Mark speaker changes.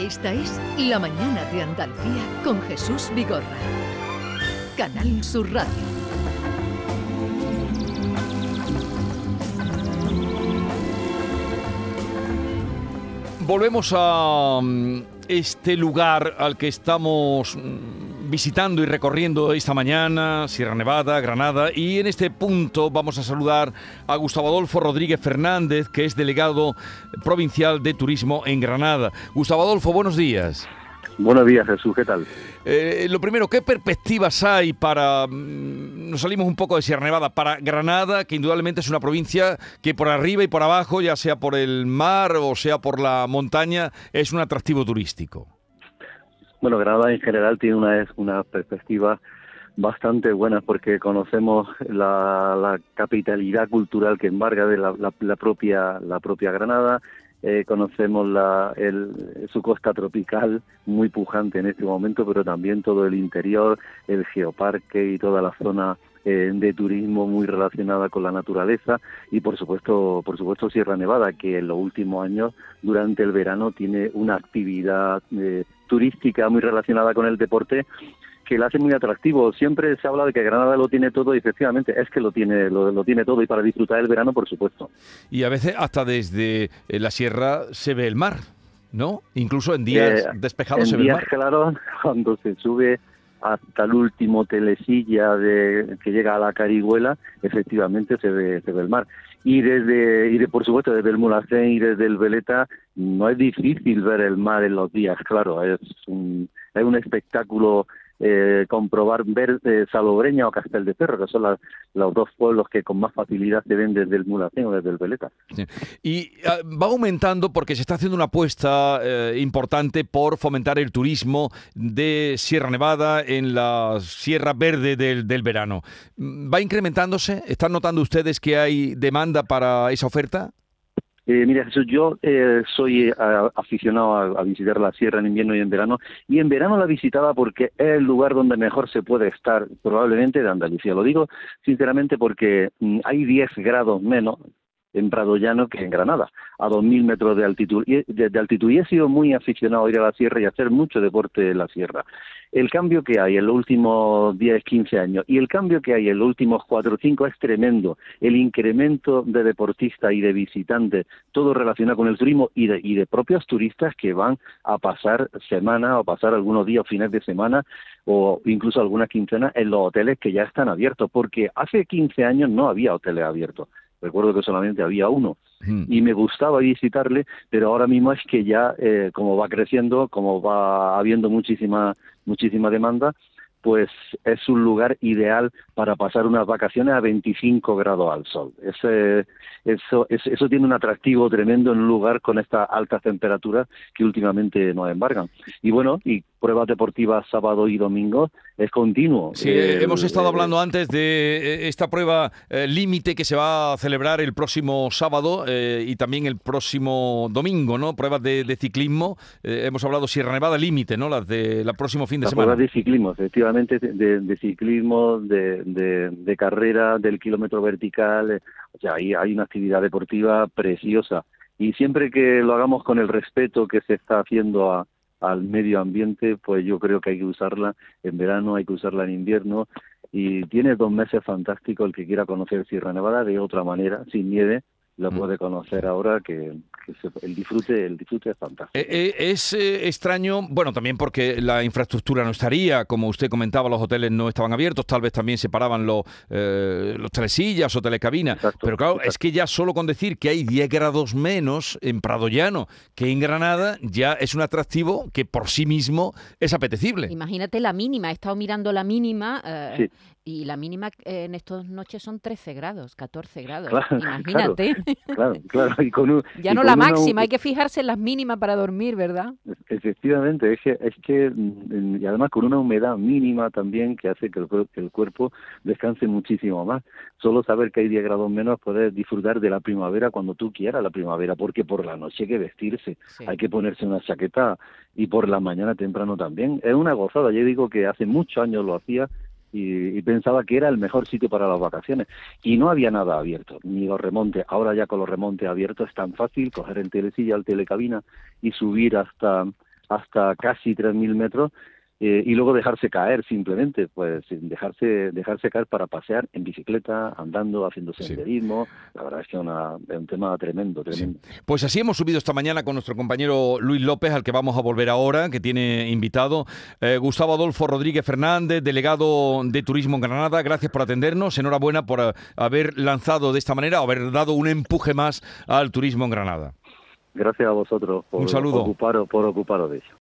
Speaker 1: Esta es La Mañana de Andalucía con Jesús Vigorra. Canal Sur Radio.
Speaker 2: Volvemos a mm, este lugar al que estamos mm, visitando y recorriendo esta mañana, Sierra Nevada, Granada, y en este punto vamos a saludar a Gustavo Adolfo Rodríguez Fernández, que es delegado provincial de turismo en Granada. Gustavo Adolfo, buenos días.
Speaker 3: Buenos días, Jesús, ¿qué tal?
Speaker 2: Eh, lo primero, ¿qué perspectivas hay para, mm, nos salimos un poco de Sierra Nevada, para Granada, que indudablemente es una provincia que por arriba y por abajo, ya sea por el mar o sea por la montaña, es un atractivo turístico?
Speaker 3: Bueno, Granada en general tiene una, una perspectiva bastante buena porque conocemos la, capitalidad cultural que embarga de la, propia, la propia Granada, eh, conocemos la, el, su costa tropical muy pujante en este momento, pero también todo el interior, el geoparque y toda la zona eh, de turismo muy relacionada con la naturaleza. Y por supuesto, por supuesto Sierra Nevada, que en los últimos años durante el verano tiene una actividad eh, turística muy relacionada con el deporte que la hace muy atractivo. Siempre se habla de que Granada lo tiene todo y efectivamente es que lo tiene, lo, tiene todo y para disfrutar el verano, por supuesto.
Speaker 2: Y a veces hasta desde eh, la sierra se ve el mar, ¿no? Incluso en días eh, despejados se ve el mar.
Speaker 3: claro, cuando se sube hasta el último telesilla de, que llega a la Carihuela, efectivamente se ve, se ve el mar. Y desde, y de, por supuesto, desde el Mulacén y desde el Veleta, no es difícil ver el mar en los días, claro, es un, es un espectáculo eh, comprobar, ver eh, Salobreña o Castel de Perro, que son los dos pueblos que con más facilidad se ven desde el Mulacén o desde el Veleta.
Speaker 2: Y ah, va aumentando porque se está haciendo una apuesta eh, importante por fomentar el turismo de Sierra Nevada en la Sierra Verde del, del verano. ¿Va incrementándose? ¿Están notando ustedes que hay demanda para esa oferta?
Speaker 3: Eh, mira, Jesús, yo eh, soy eh, aficionado a, visitar la sierra en invierno y en verano, y en verano la visitaba porque es el lugar donde mejor se puede estar, probablemente de Andalucía. Lo digo sinceramente porque mm, hay 10 grados menos en Prado Llano que en Granada, a 2.000 metros de altitud. Y, de, altitud. y he sido muy aficionado a ir a la sierra y hacer mucho deporte en la sierra el cambio que hay en los últimos 10, 15 años y el cambio que hay en los últimos 4 o 5 es tremendo. El incremento de deportistas y de visitantes, todo relacionado con el turismo y de, y de propios turistas que van a pasar semanas o pasar algunos días o fines de semana o incluso algunas quincenas en los hoteles que ya están abiertos, porque hace 15 años no había hoteles abiertos. Recuerdo que solamente había uno hmm. y me gustaba visitarle, pero ahora mismo es que ya eh, como va creciendo, como va habiendo muchísima muchísima demanda, pues es un lugar ideal para pasar unas vacaciones a 25 grados al sol. Ese, eso, eso tiene un atractivo tremendo en un lugar con estas altas temperaturas que últimamente nos embargan. Y bueno, y pruebas deportivas sábado y domingo es continuo.
Speaker 2: Sí, hemos estado hablando antes de eh, esta prueba eh, límite que se va a celebrar el próximo sábado eh, y también el próximo domingo, ¿no? Pruebas de, ciclismo. hemos hablado Sierra Nevada límite, ¿no? Las de la próximo fin de semana.
Speaker 3: Pruebas de ciclismo, efectivamente, de, ciclismo, de, de, carrera, del kilómetro vertical. o sea, ahí hay una actividad deportiva preciosa. Y siempre que lo hagamos con el respeto que se está haciendo a, al medio ambiente, pues yo creo que hay que usarla en verano, hay que usarla en invierno y tiene dos meses fantásticos el que quiera conocer Sierra Nevada de otra manera, sin nieve, lo mm. puede conocer ahora que, el disfrute el disfrute es fantástico.
Speaker 2: Eh, eh, es eh, extraño, bueno, también porque la infraestructura no estaría, como usted comentaba, los hoteles no estaban abiertos, tal vez también se paraban los, los telesillas o telecabinas, pero claro, es que ya solo con decir que hay 10 grados menos en Prado Llano que en Granada, ya es un atractivo que por sí mismo es apetecible.
Speaker 4: Imagínate la mínima, he estado mirando la mínima y la mínima en estas noches son 13 grados, 14 grados. Imagínate.
Speaker 3: Claro, claro. Y con
Speaker 4: ya no la máxima, hay que fijarse en las mínimas para dormir, ¿verdad?
Speaker 3: Efectivamente, es que, es que y además con una humedad mínima también que hace que el, que el cuerpo descanse muchísimo más. Solo saber que hay 10 grados menos puedes disfrutar de la primavera cuando tú quieras la primavera, porque por la noche hay que vestirse, hay que ponerse una chaqueta y por la mañana temprano también. Es una gozada, yo digo que hace muchos años lo hacía y, pensaba que era el mejor sitio para las vacaciones. Y no había nada abierto, ni los remontes. Ahora ya con los remontes abiertos es tan fácil coger el telecilla, el telecabina y subir hasta hasta casi 3.000 metros eh, y luego dejarse caer simplemente, pues dejarse dejarse caer para pasear en bicicleta, andando, haciendo senderismo. La verdad es que es un tema tremendo, tremendo.
Speaker 2: Pues así hemos subido esta mañana con nuestro compañero Luis López, al que vamos a volver ahora, que tiene invitado. Eh, Gustavo Adolfo Rodríguez Fernández, delegado de Turismo en Granada, gracias por atendernos. Enhorabuena por eh, haber lanzado de esta manera, haber dado un empuje más al turismo en Granada.
Speaker 3: Gracias a vosotros por,
Speaker 2: un saludo.
Speaker 3: por ocuparos de ello.